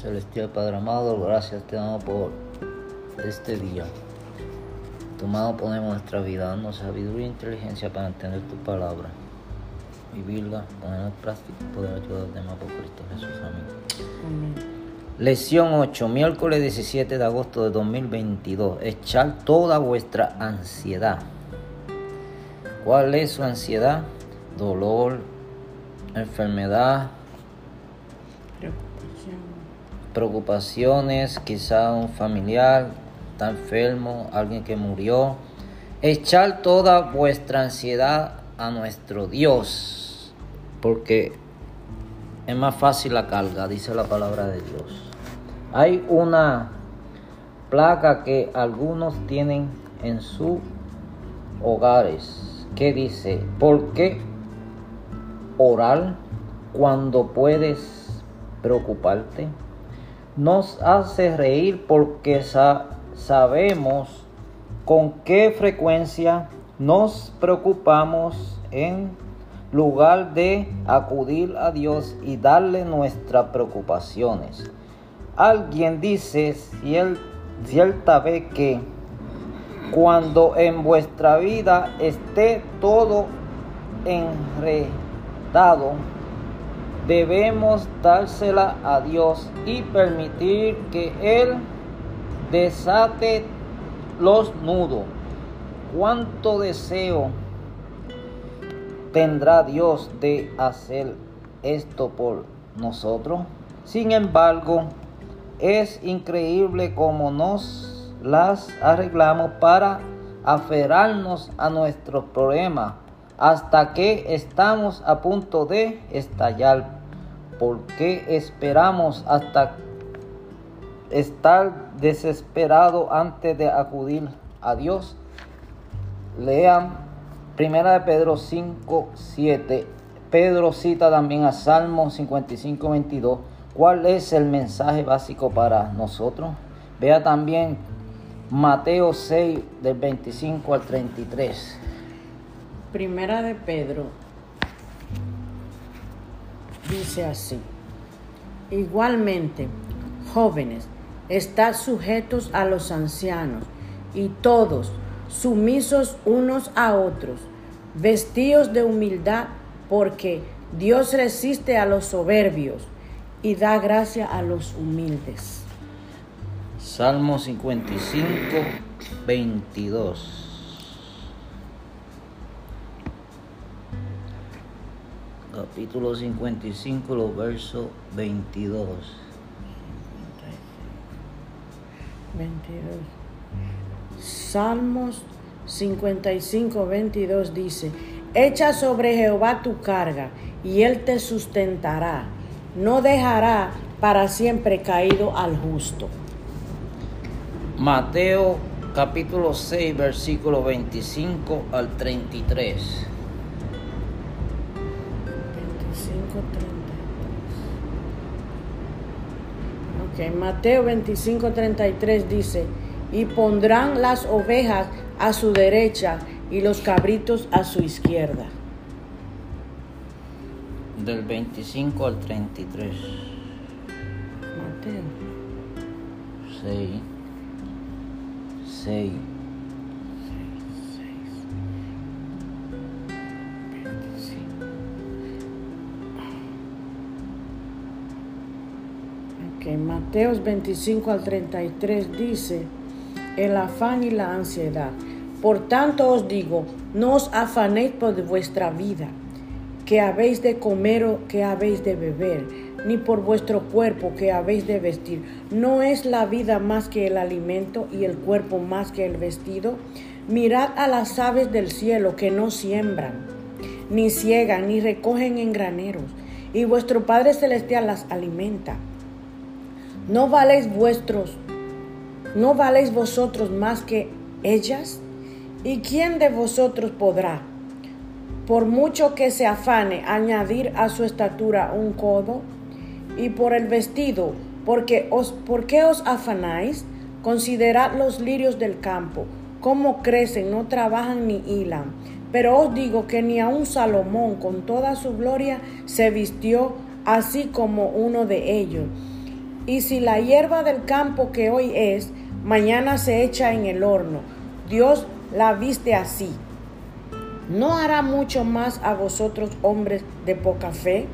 celestial, Padre amado, gracias te damos por este día. Tu mano ponemos nuestra vida, dando sabiduría e inteligencia para entender tu palabra, vivirla, ponerla en práctica y poder ayudar a los demás por Cristo Jesús. Amén. Lección 8, miércoles 17 de agosto de 2022. Echar toda vuestra ansiedad. ¿Cuál es su ansiedad? Dolor, enfermedad, preocupaciones, quizá un familiar está enfermo, alguien que murió. Echar toda vuestra ansiedad a nuestro Dios, porque es más fácil la carga, dice la palabra de Dios. Hay una placa que algunos tienen en sus hogares que dice, ¿por qué orar cuando puedes preocuparte? Nos hace reír porque sabemos con qué frecuencia nos preocupamos en lugar de acudir a Dios y darle nuestras preocupaciones. Alguien dice cierta vez que cuando en vuestra vida esté todo enredado, debemos dársela a Dios y permitir que Él desate los nudos. ¿Cuánto deseo tendrá Dios de hacer esto por nosotros? Sin embargo, es increíble cómo nos las arreglamos para aferrarnos a nuestros problemas hasta que estamos a punto de estallar. ¿Por qué esperamos hasta estar desesperado antes de acudir a Dios? Lean Primera de Pedro 5, 7. Pedro cita también a Salmo 55, 22 ¿Cuál es el mensaje básico para nosotros? Vea también Mateo 6 del 25 al 33. Primera de Pedro dice así. Igualmente, jóvenes, estad sujetos a los ancianos y todos sumisos unos a otros, vestidos de humildad, porque Dios resiste a los soberbios y da gracia a los humildes. Salmo 55, 22. Capítulo 55, los versos 22. 22. Salmos 55, 22 dice, Echa sobre Jehová tu carga, y él te sustentará no dejará para siempre caído al justo. Mateo capítulo 6, versículo 25 al 33. Ok, Mateo 25, 33 dice, y pondrán las ovejas a su derecha y los cabritos a su izquierda del 25 al 33. Mateo. 6. 6. Ok, Mateos 25 al 33 dice, el afán y la ansiedad. Por tanto os digo, no os afanéis por vuestra vida que habéis de comer o que habéis de beber, ni por vuestro cuerpo que habéis de vestir. ¿No es la vida más que el alimento y el cuerpo más que el vestido? Mirad a las aves del cielo que no siembran, ni ciegan, ni recogen en graneros, y vuestro Padre Celestial las alimenta. ¿No valéis vuestros, no valéis vosotros más que ellas? ¿Y quién de vosotros podrá? por mucho que se afane añadir a su estatura un codo, y por el vestido, porque os, ¿por qué os afanáis? Considerad los lirios del campo, cómo crecen, no trabajan ni hilan. Pero os digo que ni aun Salomón con toda su gloria se vistió así como uno de ellos. Y si la hierba del campo que hoy es, mañana se echa en el horno, Dios la viste así. ¿No hará mucho más a vosotros hombres de poca fe?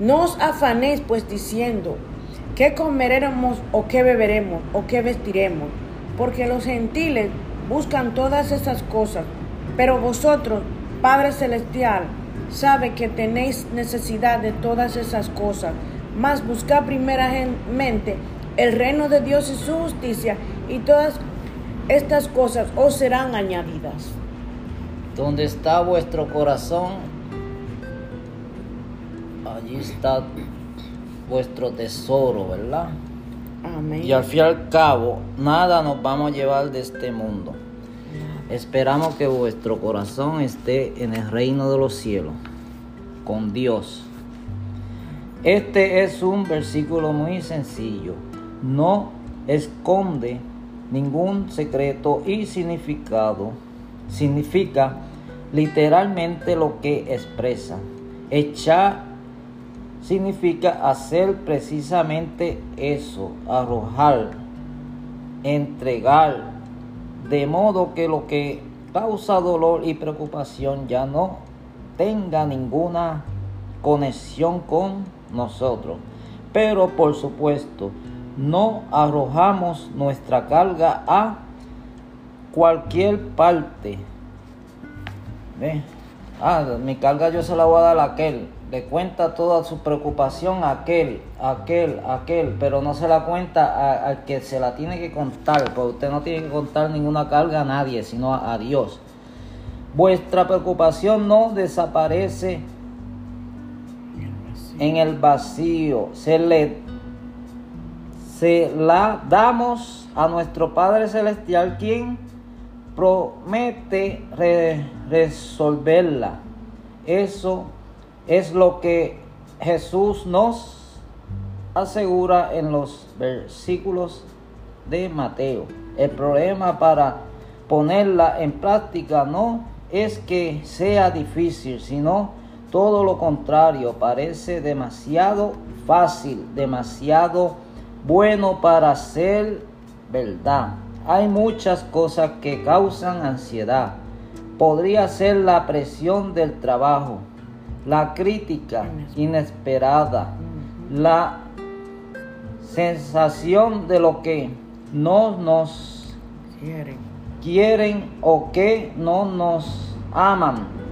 No os afanéis pues diciendo, ¿qué comeremos o qué beberemos o qué vestiremos? Porque los gentiles buscan todas esas cosas, pero vosotros, Padre Celestial, sabe que tenéis necesidad de todas esas cosas, mas buscad primeramente el reino de Dios y su justicia, y todas estas cosas os serán añadidas. Donde está vuestro corazón, allí está vuestro tesoro, ¿verdad? Amén. Y al fin y al cabo, nada nos vamos a llevar de este mundo. Esperamos que vuestro corazón esté en el reino de los cielos, con Dios. Este es un versículo muy sencillo. No esconde ningún secreto y significado. Significa literalmente lo que expresa. Echar significa hacer precisamente eso, arrojar, entregar, de modo que lo que causa dolor y preocupación ya no tenga ninguna conexión con nosotros. Pero por supuesto, no arrojamos nuestra carga a cualquier parte. ¿Ve? Ah, mi carga yo se la voy a dar a aquel. Le cuenta toda su preocupación a aquel, aquel, aquel, pero no se la cuenta al que se la tiene que contar, porque usted no tiene que contar ninguna carga a nadie, sino a Dios. Vuestra preocupación no desaparece en el vacío, se le se la damos a nuestro Padre Celestial, quien promete resolverla. Eso es lo que Jesús nos asegura en los versículos de Mateo. El problema para ponerla en práctica no es que sea difícil, sino todo lo contrario, parece demasiado fácil, demasiado bueno para ser verdad. Hay muchas cosas que causan ansiedad. Podría ser la presión del trabajo, la crítica inesperada, la sensación de lo que no nos Quieren. quieren o que no nos aman,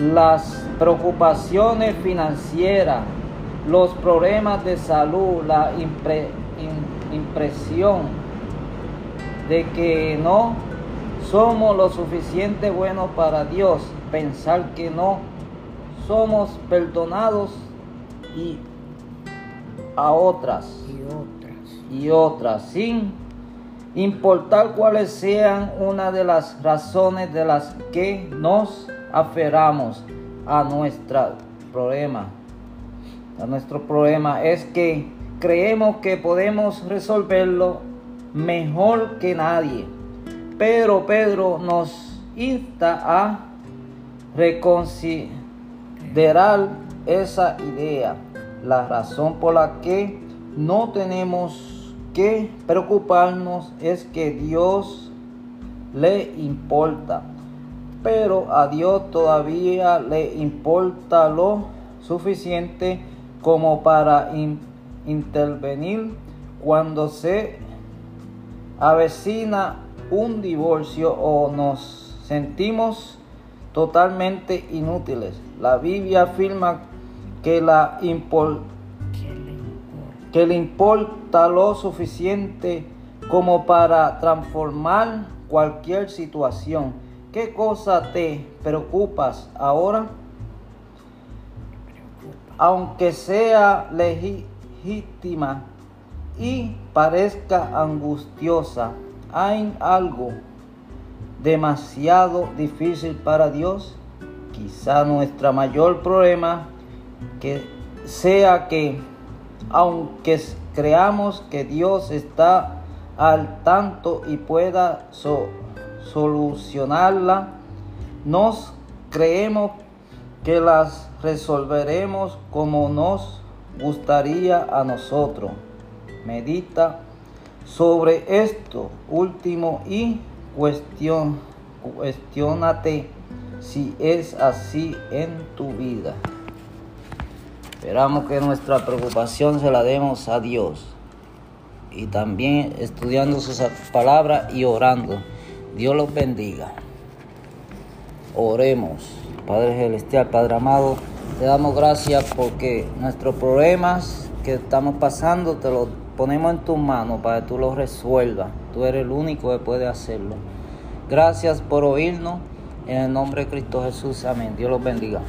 las preocupaciones financieras, los problemas de salud, la impre- in- impresión de que no somos lo suficiente buenos para Dios, pensar que no somos perdonados y a otras Y otras. y otras, sin importar cuáles sean una de las razones de las que nos aferramos a nuestro problema. A nuestro problema es que creemos que podemos resolverlo mejor que nadie. Pero Pedro nos insta a reconsiderar esa idea, la razón por la que no tenemos que preocuparnos es que Dios le importa, pero a Dios todavía le importa lo suficiente como para in- intervenir cuando se avecina un divorcio o nos sentimos totalmente inútiles. La Biblia afirma que la que le importa lo suficiente como para transformar cualquier situación. ¿Qué cosa te preocupas ahora? Aunque sea legítima y parezca angustiosa, ¿hay algo demasiado difícil para Dios? Quizá nuestro mayor problema que sea que aunque creamos que Dios está al tanto y pueda so- solucionarla, nos creemos que las resolveremos como nos gustaría a nosotros. Medita sobre esto último y cuestión, cuestionate si es así en tu vida. Esperamos que nuestra preocupación se la demos a Dios y también estudiando sus palabras y orando. Dios los bendiga. Oremos. Padre Celestial, Padre amado, te damos gracias porque nuestros problemas que estamos pasando te los ponemos en tus manos para que tú los resuelvas. Tú eres el único que puede hacerlo. Gracias por oírnos. En el nombre de Cristo Jesús. Amén. Dios los bendiga.